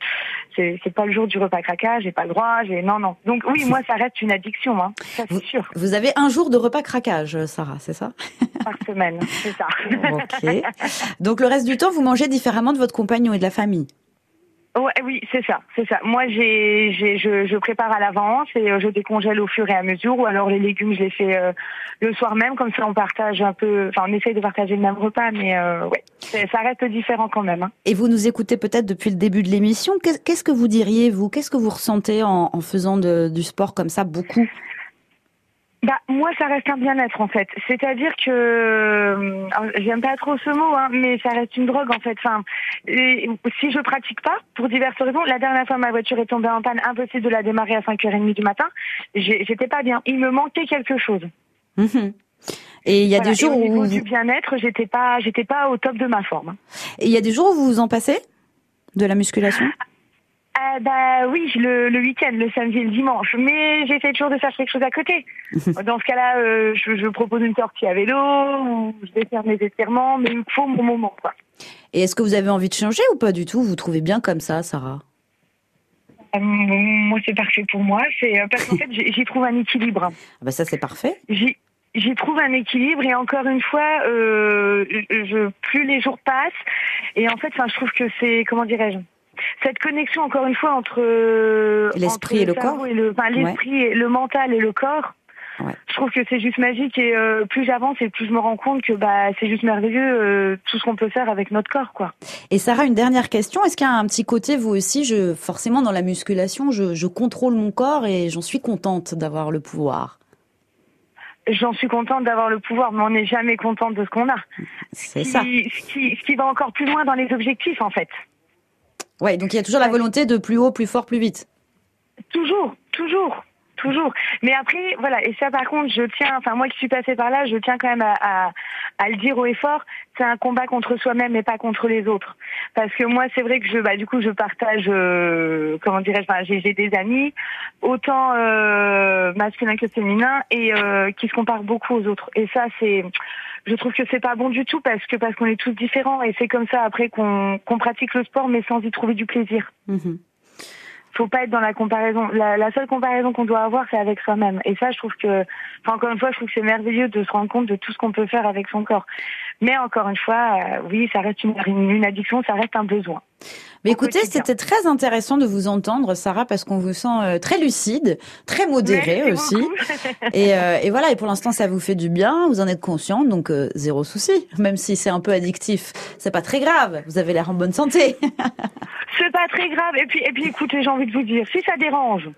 c'est c'est pas le jour du repas craquage, j'ai pas le droit, j'ai non non. Donc oui moi ça reste une addiction, hein, ça c'est sûr, Vous avez un jour de repas craquage, euh, Sarah, c'est ça? Par semaine, c'est ça. Ok. Donc le reste du temps, vous mangez différemment de votre compagnon et de la famille? Ouais, oui, c'est ça, c'est ça. Moi, j'ai, j'ai, je, je prépare à l'avance et euh, je décongèle au fur et à mesure. Ou alors les légumes, je les fais euh, le soir même, comme ça on partage un peu. Enfin, on essaye de partager le même repas, mais euh, ouais, ça reste différent quand même. Hein. Et vous nous écoutez peut-être depuis le début de l'émission. Qu'est- Qu'est-ce que vous diriez, vous? Qu'est-ce que vous ressentez en, en faisant de- du sport comme ça beaucoup? Bah moi, ça reste un bien-être en fait. C'est-à-dire que euh, j'aime pas trop ce mot, hein, mais ça reste une drogue en fait. Enfin, et si je pratique pas, pour diverses raisons, la dernière fois ma voiture est tombée en panne, impossible de la démarrer à 5h30 du matin. J'étais pas bien. Il me manquait quelque chose. Mhm. Et il y a Voilà, des jours et au où vous... du bien-être, j'étais pas, j'étais pas au top de ma forme. Et il y a des jours où vous vous en passez de la musculation? Euh, bah oui, le, le week-end, le samedi et le dimanche. Mais j'essaie toujours de faire quelque chose à côté. Dans ce cas-là, euh, je, je propose une sortie à vélo ou je vais faire mes étirements, mais il me faut mon moment. Quoi. Et est-ce que vous avez envie de changer ou pas du tout? Vous trouvez bien comme ça, Sarah? Euh, moi, c'est parfait pour moi. C'est euh, parce qu'en fait, j'y trouve un équilibre. ah bah Ça, c'est parfait. J'y trouve un équilibre et encore une fois, euh, je, plus les jours passent et en fait, enfin, je trouve que c'est comment dirais-je? Cette connexion encore une fois entre L'esprit et le corps. et le enfin, l'esprit et le mental et le corps. Ouais. Je trouve que c'est juste magique et euh, plus j'avance et plus je me rends compte que bah c'est juste merveilleux euh, tout ce qu'on peut faire avec notre corps quoi. Et Sarah, une dernière question. Est-ce qu'il y a un petit côté, vous aussi, je, forcément dans la musculation, je, je contrôle mon corps et j'en suis contente d'avoir le pouvoir? J'en suis contente d'avoir le pouvoir, mais on n'est jamais contente de ce qu'on a. C'est Ce ça. qui- Ce qui, ce qui va encore plus loin dans les objectifs en fait. Ouais, donc il y a toujours la volonté de plus haut, plus fort, plus vite. Toujours, toujours, toujours. Mais après, voilà, et ça par contre, je tiens, enfin moi qui suis passée par là, je tiens quand même à, à, à le dire haut et fort, c'est un combat contre soi-même et pas contre les autres. Parce que moi, c'est vrai que je, bah du coup, je partage, euh, comment dirais-je, enfin, j'ai des amis, autant euh, masculins que féminins, et euh, qui se comparent beaucoup aux autres. Et ça, c'est je trouve que c'est pas bon du tout parce que parce qu'on est tous différents et c'est comme ça après qu'on qu'on pratique le sport mais sans y trouver du plaisir Mhm. Faut pas être dans la comparaison. La, la seule comparaison qu'on doit avoir, c'est avec soi-même. Et ça, je trouve que, enfin, encore une fois, je trouve que c'est merveilleux de se rendre compte de tout ce qu'on peut faire avec son corps. Mais encore une fois, euh, oui, ça reste une, une addiction, ça reste un besoin. Mais écoutez, c'était très intéressant de vous entendre, Sarah, parce qu'on vous sent euh, très lucide, très modéré aussi. et, euh, et, voilà, et pour l'instant, ça vous fait du bien, vous en êtes consciente, donc euh, zéro souci. Même si c'est un peu addictif, c'est pas très grave. Vous avez l'air en bonne santé. c'est pas très grave. Et puis, et puis, écoutez, j'ai envie de vous dire, si ça dérange,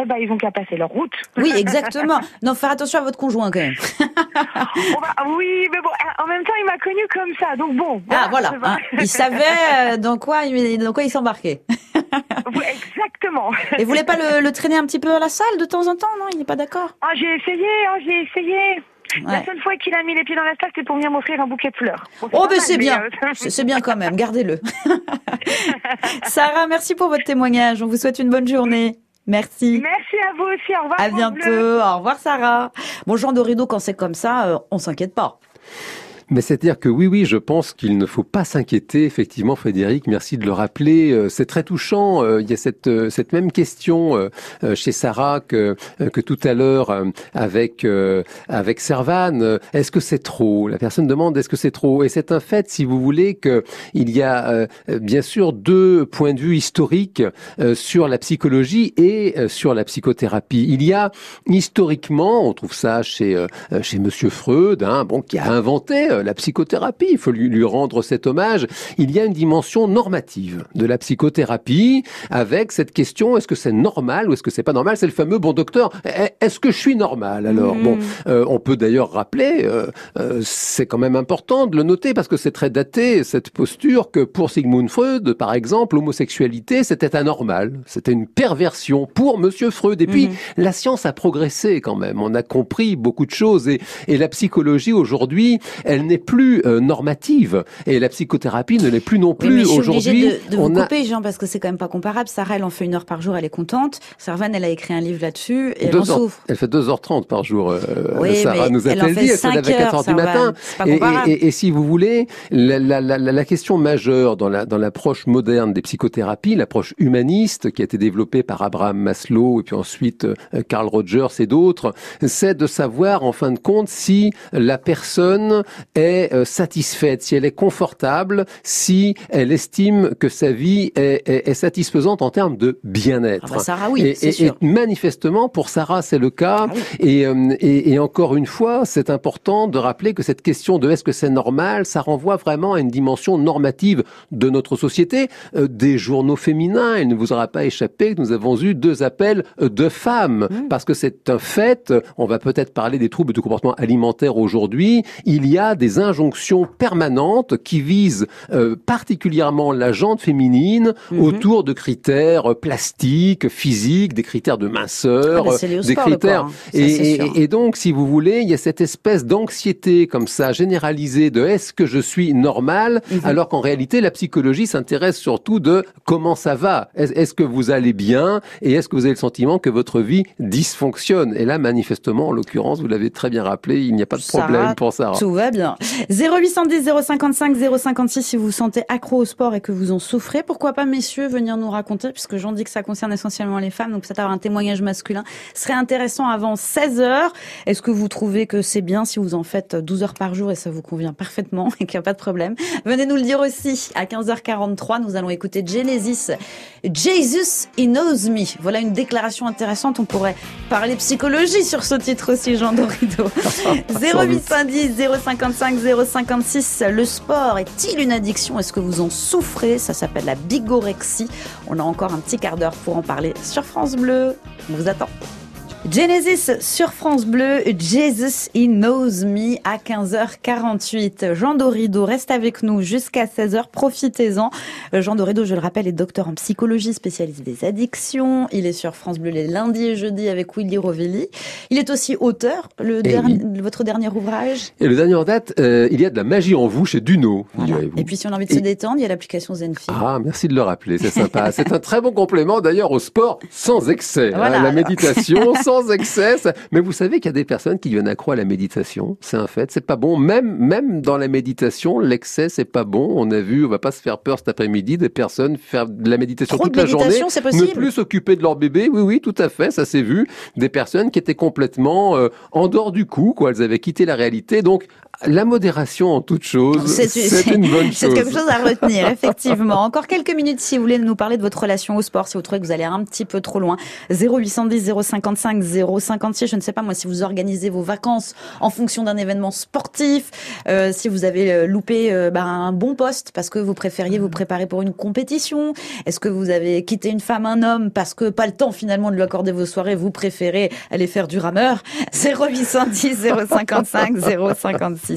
eh ben, ils vont qu'à passer leur route. Oui, exactement. non, faire attention à votre conjoint quand même. oui, mais bon, en même temps, il m'a connu comme ça, donc bon. ah voilà, hein. il savait dans quoi, dans quoi il s'embarquait. exactement. Et vous voulez pas le, traîner un petit peu à la salle de temps en temps, non? Il n'est pas d'accord? Ah, j'ai essayé, hein, j'ai essayé. La seule fois qu'il a mis les pieds dans la salle, c'était pour venir m'offrir un bouquet de fleurs. oh, mais c'est bien. Euh, c'est bien quand même. Gardez-le. Sarah, merci pour votre témoignage. On vous souhaite une bonne journée. Merci. Merci à vous aussi. Au revoir. À bientôt. Au revoir, Sarah. Bon, Jean Dorido, quand c'est comme ça, euh, on s'inquiète pas. Mais c'est-à-dire que oui, oui, je pense qu'il ne faut pas s'inquiéter. Effectivement, Frédéric, merci de le rappeler. Euh, c'est très touchant. Euh, il y a cette, euh, cette même question chez Sarah que, que tout à l'heure avec, avec Servan. Est-ce que c'est trop? La personne demande est-ce que c'est trop? Et c'est un fait, si vous voulez, qu'il y a bien sûr deux points de vue historiques sur la psychologie et sur la psychothérapie. Il y a historiquement, on trouve ça chez, chez Monsieur Freud, hein, bon, qui a inventé la psychothérapie. Il faut lui, lui rendre cet hommage. Il y a une dimension normative de la psychothérapie avec cette question est-ce que c'est normal ou est-ce que c'est pas normal? C'est le fameux bon docteur. Est-ce que je suis normal Alors? Bon, mm. euh, on peut d'ailleurs rappeler, euh, c'est quand même important de le noter parce que c'est très daté cette posture que pour Sigmund Freud, par exemple, l'homosexualité c'était anormal, c'était une perversion pour Monsieur Freud. Et puis mm-hmm. la science a progressé quand même. On a compris beaucoup de choses et, et la psychologie aujourd'hui, elle n'est plus euh, normative et la psychothérapie ne l'est plus non plus. Aujourd'hui, de, de vous couper, Jean, parce que c'est quand même pas comparable. Sarah, elle en fait une heure par jour, elle est contente. Servan, elle a écrit un livre là-dessus et elle en souffre. Elle fait 2h30 par jour. Euh, Sarah nous a-t-elle dit Elle se lève à 4h du matin. Et, et, et, si vous voulez, la, la, la, la question majeure dans l'approche moderne des psychothérapies, l'approche humaniste qui a été développée par Abraham Maslow et puis ensuite euh, Carl Rogers et d'autres, c'est de savoir en fin de compte si la personne est euh, satisfaite, si elle est confortable, si elle estime que sa vie est, est, satisfaisante en termes de bien-être. Ah bah Sarah, oui, et, et, et, manifestement, pour Sarah, c'est le cas. Ah euh, et, et, encore une fois, c'est important de rappeler que cette question de est-ce que c'est normal, ça renvoie vraiment à une dimension normative de notre société. Euh, des journaux féminins, il ne vous aura pas échappé que nous avons eu deux appels de femmes, mmh. parce que c'est un fait. On va peut-être parler des troubles de comportement alimentaire aujourd'hui. Il y a des des injonctions permanentes qui visent euh, particulièrement la jante féminine mhm. autour de critères euh, plastiques, physiques, des critères de minceur, ah bah, des critères. Hein. et, et, donc, si vous voulez, il y a cette espèce d'anxiété comme ça généralisée de est-ce que je suis normal, mhm. alors qu'en réalité, la psychologie s'intéresse surtout de comment ça va, est-ce que vous allez bien et est-ce que vous avez le sentiment que votre vie dysfonctionne? Et là, manifestement, en l'occurrence, vous l'avez très bien rappelé, il n'y a pas de problème pour ça. Tout va bien. 0810 055 056 si vous vous sentez accro au sport et que vous en souffrez. Pourquoi pas, messieurs, venir nous raconter, puisque j'en dis que ça concerne essentiellement les femmes, donc peut-être avoir un témoignage masculin serait intéressant avant 16 heures. Est-ce que vous trouvez que c'est bien si vous en faites 12 heures par jour et ça vous convient parfaitement et qu'il n'y a pas de problème? Venez nous le dire aussi. À 15h43, nous allons écouter Genesis. Jesus, He Knows Me. Voilà une déclaration intéressante. On pourrait parler psychologie sur ce titre aussi, Jean Dorido. 0810 055 056. Le sport est-il une addiction? Est-ce que vous en souffrez? Ça s'appelle la bigorexie. On a encore un petit quart d'heure pour en parler sur France Bleu. On vous attend. Genesis sur France Bleu, Jesus He Knows Me à 15h48. Jean Dorido reste avec nous jusqu'à 16h, profitez-en. Euh, Jean Dorido, je le rappelle, est docteur en psychologie, spécialiste des addictions. Il est sur France Bleu les lundis et jeudis avec Willy Rovelli. Il est aussi auteur, le eh dernier, votre dernier ouvrage. Et le dernier en date, euh, il y a de la magie en vous chez Duno. Et puis si on a envie de se détendre, il y a l'application Zenfi. Ah, merci de le rappeler, c'est sympa. c'est un très bon complément d'ailleurs au sport sans excès. Hein. la méditation sans excès. Mais vous savez qu'il y a des personnes qui viennent accro à la méditation. C'est un fait. C'est pas bon. Même, même dans la méditation, l'excès, c'est pas bon. On a vu, on va pas se faire peur cet après-midi, des personnes faire de la méditation toute la journée. Ne plus s'occuper de leur bébé. Oui, oui, tout à fait. Ça s'est vu. Des personnes qui étaient complètement euh, en dehors du coup, quoi. Elles avaient quitté la réalité. Donc, la modération en toute chose, c'est une bonne chose. C'est quelque chose à retenir, effectivement. Encore quelques minutes si vous voulez nous parler de votre relation au sport, si vous trouvez que vous allez un petit peu trop loin. 0810 055 056, je ne sais pas moi si vous organisez vos vacances en fonction d'un événement sportif, euh, si vous avez euh, loupé euh, bah, un bon poste parce que vous préfériez vous préparer pour une compétition, est-ce que vous avez quitté une femme, un homme parce que pas le temps finalement de lui accorder vos soirées, vous préférez aller faire du rameur? 0810 055 056.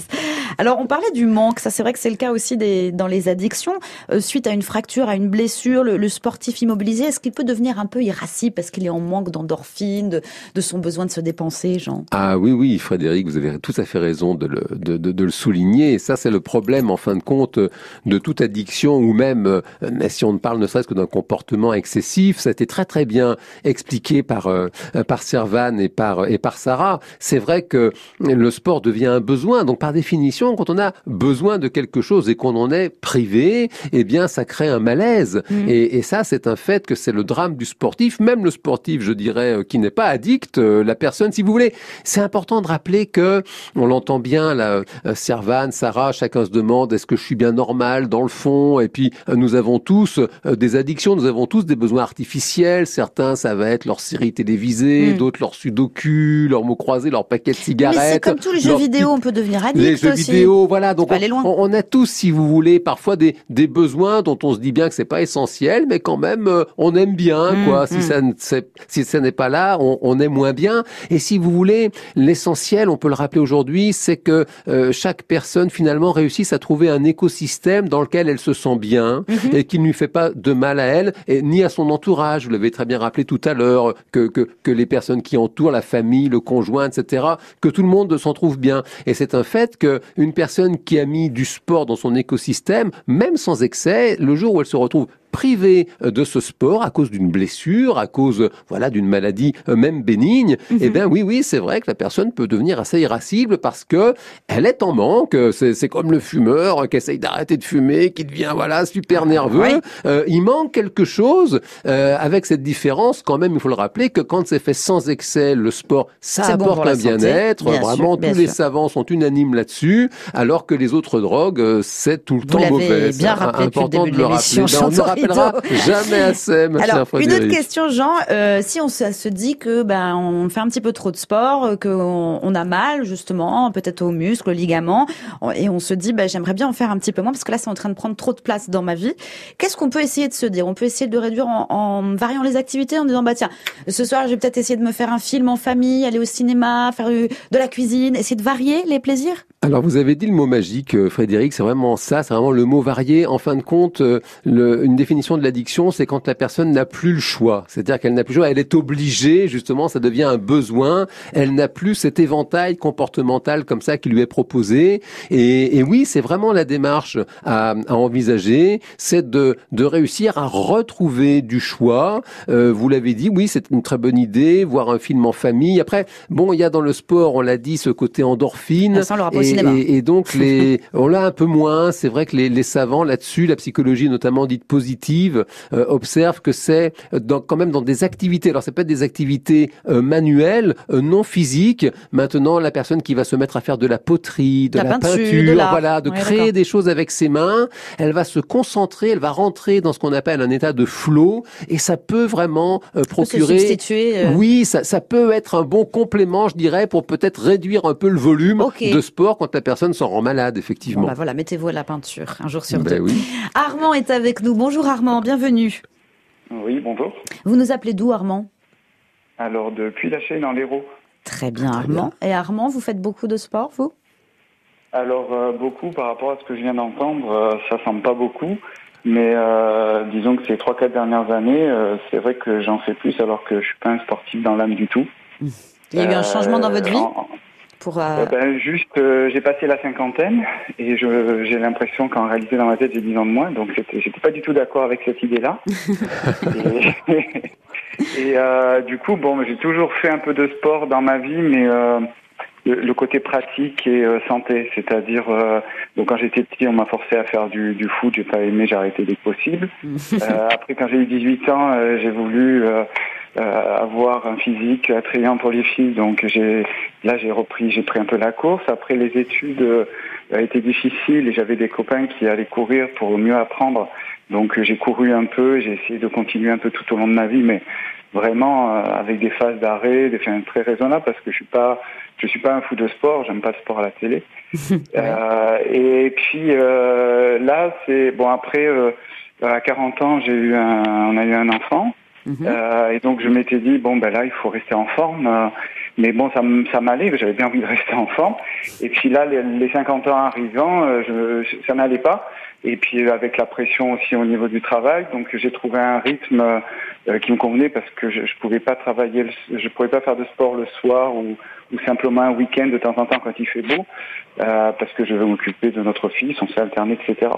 Alors on parlait du manque, ça c'est vrai que c'est le cas aussi dans les addictions. Euh, suite à une fracture, à une blessure, le, sportif immobilisé, est-ce qu'il peut devenir un peu irascible parce qu'il est en manque d'endorphine, de, son besoin de se dépenser, Jean? Ah oui, oui, Frédéric, vous avez tout à fait raison de le, de, de, le souligner. Et ça, c'est le problème, en fin de compte, de toute addiction ou même, euh, si on ne parle ne serait-ce que d'un comportement excessif, ça a été très très bien expliqué par euh, par Servan et par et par Sarah. C'est vrai que le sport devient un besoin, par définition, quand on a besoin de quelque chose et qu'on en est privé, eh bien, ça crée un malaise. Mm. Et, et, ça, c'est un fait que c'est le drame du sportif, même le sportif, je dirais, euh, qui n'est pas addict, euh, la personne, si vous voulez. C'est important de rappeler que, on l'entend bien, la euh, Servan, Sarah, chacun se demande est-ce que je suis bien normal dans le fond? Et puis, nous avons tous des addictions, nous avons tous des besoins artificiels. Certains, ça va être leur série télévisée, mm. d'autres leur sudoku, leur mots croisés, leur paquet de cigarettes. Mais c'est comme tous les jeux vidéo, on peut devenir addict Les jeux vidéo, voilà. Donc, on, a tous, si vous voulez, parfois des, des besoins dont on se dit bien que c'est pas essentiel, mais quand même, euh, on aime bien, mmh, quoi. Si mmh. ça, si ça n'est pas là, on, on est moins bien. Et si vous voulez, l'essentiel, on peut le rappeler aujourd'hui, c'est que euh, chaque personne finalement réussisse à trouver un écosystème dans lequel elle se sent bien mmh. et qui ne lui fait pas de mal à elle et ni à son entourage. Vous l'avez très bien rappelé tout à l'heure que, que que les personnes qui entourent la famille, le conjoint, etc., que tout le monde s'en trouve bien. Et c'est un fait que une personne qui a mis du sport dans son écosystème, même sans excès, le jour où elle se retrouve privé euh, de ce sport à cause d'une blessure, à cause voilà d'une maladie euh, même bénigne, mhm. eh bien oui oui c'est vrai que la personne peut devenir assez irascible parce que elle est en manque. C'est comme le fumeur qui essaye d'arrêter de fumer, qui devient voilà super nerveux. Euh, il manque quelque chose avec cette différence quand même. Il faut le rappeler que quand c'est fait sans excès, le sport ça apporte un bien-être. Vraiment tous les savants sont unanimes là-dessus, alors que les autres drogues c'est tout le temps mauvais. Bien rappelé important de le rappeler. Ben, jamais assez, Alors, une autre question, Jean. Euh, si on se, dit que ben on fait un petit peu trop de sport, euh, qu'on on a mal justement, peut-être aux muscles, aux ligaments, et on se dit ben j'aimerais bien en faire un petit peu moins parce que là c'est en train de prendre trop de place dans ma vie. Qu'est-ce qu'on peut essayer de se dire? On peut essayer de réduire en, en, variant les activités, en disant bah tiens, ce soir je vais peut-être essayer de me faire un film en famille, aller au cinéma, faire de la cuisine, essayer de varier les plaisirs? Alors vous avez dit le mot magique, euh, Frédéric, c'est vraiment ça, c'est vraiment le mot varié. En fin de compte, le, une définition de l'addiction, c'est quand la personne n'a plus le choix. C'est-à-dire qu'elle n'a plus le choix, elle est obligée, justement, ça devient un besoin. Elle n'a plus cet éventail comportemental comme ça qui lui est proposé. Et, et oui, c'est vraiment la démarche à, à envisager, c'est de, de réussir à retrouver du choix. Euh, vous l'avez dit, oui, c'est une très bonne idée, voir un film en famille. Après, bon, il y a dans le sport, on l'a dit, ce côté endorphine. Et, et, et, donc, les, on l'a un peu moins. C'est vrai que les, les savants là-dessus, la psychologie notamment dite positive, euh, observe que c'est dans, quand même dans des activités. Alors ça peut être des activités euh, manuelles, euh, non physiques. Maintenant, la personne qui va se mettre à faire de la poterie, de la, peinture, voilà, de créer des choses avec ses mains, elle va se concentrer, elle va rentrer dans ce qu'on appelle un état de flow, et ça peut vraiment procurer. Oui, ça, ça peut être un bon complément, je dirais, pour peut-être réduire un peu le volume de sport quand la personne s'en rend malade, effectivement. bah voilà, mettez-vous à la peinture un jour sur ben deux. Armand est avec nous. Bonjour Armand, bienvenue. Oui, bonjour. Vous nous appelez d'où Armand? Alors, depuis la chaîne dans l'Hérault. Très bien Armand. Et Armand, vous faites beaucoup de sport, vous? Alors, euh, beaucoup par rapport à ce que je viens d'entendre, euh, ça semble pas beaucoup. Mais euh, disons que ces 3-4 dernières années, c'est vrai que j'en fais plus alors que je suis pas un sportif dans l'âme du tout. Il y a eu un changement dans votre vie? Pour, euh, ben, Juste, euh, j'ai passé la cinquantaine et j'ai l'impression qu'en réalité dans ma tête j'ai 10 ans de moins, donc j'étais pas du tout d'accord avec cette idée-là. et, euh, du coup, bon, j'ai toujours fait un peu de sport dans ma vie, mais le, côté pratique et santé, c'est-à-dire donc quand j'étais petit, on m'a forcé à faire du, du foot, j'ai pas aimé, j'ai arrêté dès que possible. après, quand j'ai eu 18 ans, j'ai voulu avoir un physique attrayant pour les filles. Donc j'ai là j'ai repris, j'ai pris un peu la course. Après les études a été difficiles et j'avais des copains qui allaient courir pour mieux apprendre. Donc j'ai couru un peu, j'ai essayé de continuer un peu tout au long de ma vie, mais vraiment euh, avec des phases d'arrêt, des fins très raisonnables parce que je suis pas je suis pas un fou de sport, j'aime pas le sport à la télé. euh, et puis euh, là c'est bon après euh, à 40 ans j'ai eu un on a eu un enfant mhm. et donc je m'étais dit bon ben là il faut rester en forme. mais bon, ça, ça m'allait, j'avais bien envie de rester en forme. Et puis là, les, les 50 ans arrivant, je, ça n'allait pas et puis avec la pression aussi au niveau du travail. Donc j'ai trouvé un rythme euh, qui me convenait parce que je, je pouvais pas travailler, je pouvais pas faire de sport le soir ou, ou simplement un week-end de temps en temps quand il fait beau, euh, parce que je veux m'occuper de notre fils, on s'est alterné, etc.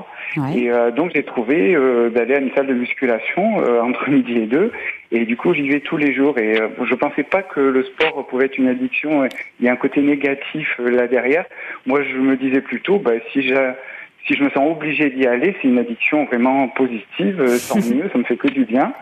Et euh, donc j'ai trouvé euh, d'aller à une salle de musculation euh, entre midi et deux, et du coup j'y vais tous les jours. Et je pensais pas que le sport pouvait être une addiction. Il y a un côté négatif là derrière. Moi je me disais plutôt, bah, si j'ai si je me sens obligé d'y aller, c'est une addiction vraiment positive, euh, tant mieux, ça me fait que du bien.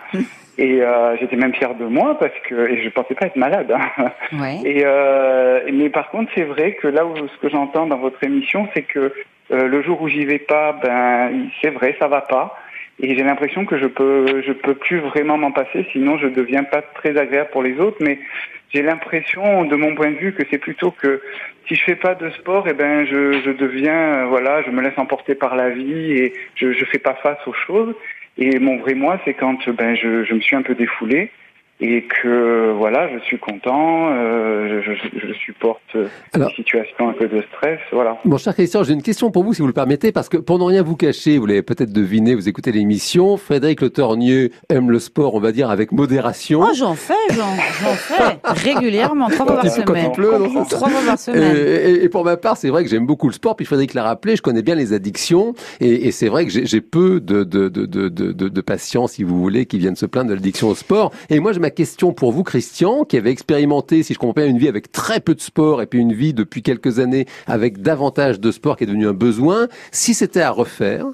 Et euh, j'étais même fier de moi parce que et je pensais pas être malade. Hein. Ouais. Et euh, mais par contre, c'est vrai que là où ce que j'entends dans votre émission, c'est que euh, le jour où j'y vais pas, ben c'est vrai, ça va pas. Et j'ai l'impression que je peux je peux plus vraiment m'en passer, sinon je deviens pas très agréable pour les autres. Mais j'ai l'impression, de mon point de vue, que c'est plutôt que si je fais pas de sport, eh ben je, je deviens, voilà, je me laisse emporter par la vie et je je fais pas face aux choses. Et mon vrai moi, c'est quand ben je, je me suis un peu défoulé et que voilà, je suis content, euh, je, je, je, supporte Alors, situation un peu de stress, voilà. Mon cher Christian, j'ai une question pour vous, si vous le permettez, parce que pour ne rien vous cacher, vous l'avez peut-être deviné, vous écoutez l'émission, Frédéric Le Tornieux aime le sport, on va dire, avec modération. Oh, j'en fais, j'en fais régulièrement, trois fois par semaine. Quand il pleut, trois fois par semaine. Et, et, et, pour ma part, c'est vrai que j'aime beaucoup le sport, puis Frédéric l'a rappelé, je connais bien les addictions, et, et c'est vrai que j'ai peu de, de, de, de, de, de patients, si vous voulez, qui viennent se plaindre de l'addiction au sport. Et moi, je ma question pour vous, Christian, qui avait expérimenté, si je comprends bien, une vie avec très peu de sport et puis une vie depuis quelques années avec davantage de sport qui est devenu un besoin. Si c'était à refaire,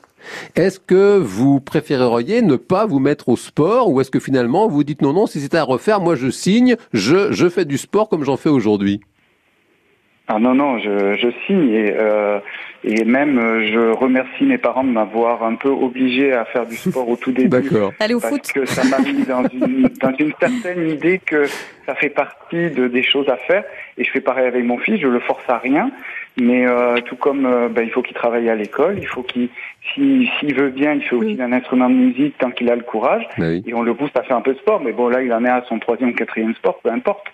est-ce que vous préféreriez ne pas vous mettre au sport ou est-ce que finalement vous dites non, non, si c'était à refaire, moi je signe, je, je fais du sport comme j'en fais aujourd'hui? Ah non, non, je, je signe et, euh, et même euh, je remercie mes parents de m'avoir un peu obligé à faire du sport au tout début. D'accord. Aller au parce foot. que ça m'a mis dans une, dans une certaine idée que ça fait partie de, des choses à faire et je fais pareil avec mon fils, je le force à rien. Mais euh, tout comme euh, ben, il faut qu'il travaille à l'école, il faut qu'il, s'il si, veut bien, il fait aussi un instrument de musique tant qu'il a le courage. Oui. Et on le pousse à faire un peu de sport. Mais bon, là, il en est à son troisième ou quatrième sport, peu importe.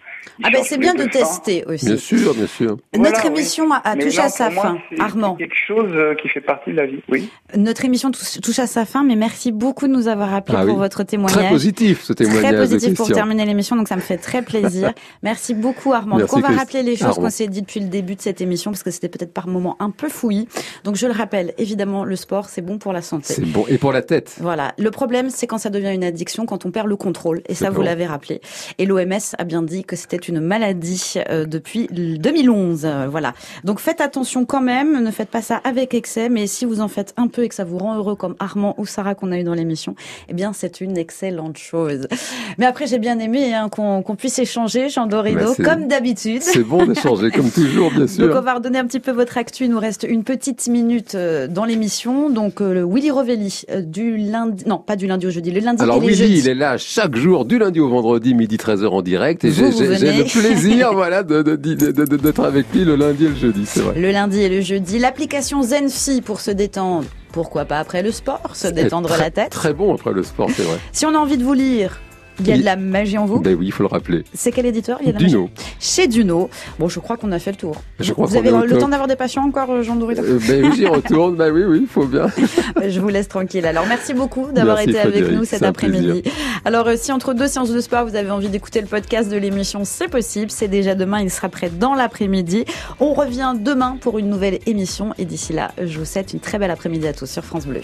Ah ben c'est bien de tester aussi. Bien sûr, bien sûr. Notre émission oui. a touché là, à sa moi, fin. c'est- Armand, c'est quelque chose euh, qui fait partie de la vie. Oui. notre émission touche à sa fin, mais merci beaucoup de nous avoir appelé Ah pour oui. votre témoignage. Très positif ce témoignage Très positif pour terminer l'émission, donc ça me fait très plaisir. Merci beaucoup Armand. Merci, donc on va Christ- rappeler les choses qu'on s'est dit depuis le début de cette émission, parce que c'était peut-être par moments un peu fouillis. Donc je le rappelle, évidemment, le sport, c'est bon pour la santé. C'est bon. Et pour la tête Voilà. Le problème, c'est quand ça devient une addiction, quand on perd le contrôle. Et ça, C'est vous l'avez rappelé. Et l'OMS a bien dit que c'était une maladie euh, depuis le 2011. Euh, voilà. Donc faites attention quand même. Ne faites pas ça avec excès. Mais si vous en faites un peu et que ça vous rend heureux, comme Armand ou Sarah qu'on a eu dans l'émission, eh bien, c'est une excellente chose. Mais après, j'ai bien aimé hein, qu'on qu'on puisse échanger, Jean Dorido, Bah, comme d'habitude. C'est bon d'échanger comme toujours, bien Donc on sûr. va redonner un petit peu votre actu. Il nous reste une petite minute euh, dans l'émission. Donc euh, le Willy Rovelli du lundi, non pas du lundi au jeudi, le lundi Alors et les Willy, jeudis. il est là chaque jour, du lundi au vendredi, midi 13h en direct. Et j'ai j'ai- le plaisir voilà, de- de- de- de- de- d'être avec lui le lundi et le jeudi, c'est vrai. Le lundi et le jeudi, l'application Zenfi pour se détendre. Pourquoi pas après le sport, se détendre très, la tête. Très bon après le sport, c'est vrai. Si on a envie de vous lire, il y a de la magie en vous. Ben oui, il faut le rappeler. C'est quel éditeur Il y a de la Duno. magie Chez Duno. Bon, je crois qu'on a fait le tour. Je crois vous avez le temps d'avoir des patients encore, euh, Jean Dorito Euh, ben oui, j'y retourne. Ben oui, oui, il faut bien. Je vous laisse tranquille. Alors, merci beaucoup d'avoir été avec nous cet après-midi. Alors, euh, si entre deux séances de sport, vous avez envie d'écouter le podcast de l'émission, c'est possible. C'est déjà demain. Il sera prêt dans l'après-midi. On revient demain pour une nouvelle émission. Et d'ici là, je vous souhaite une très belle après-midi à tous sur France Bleu.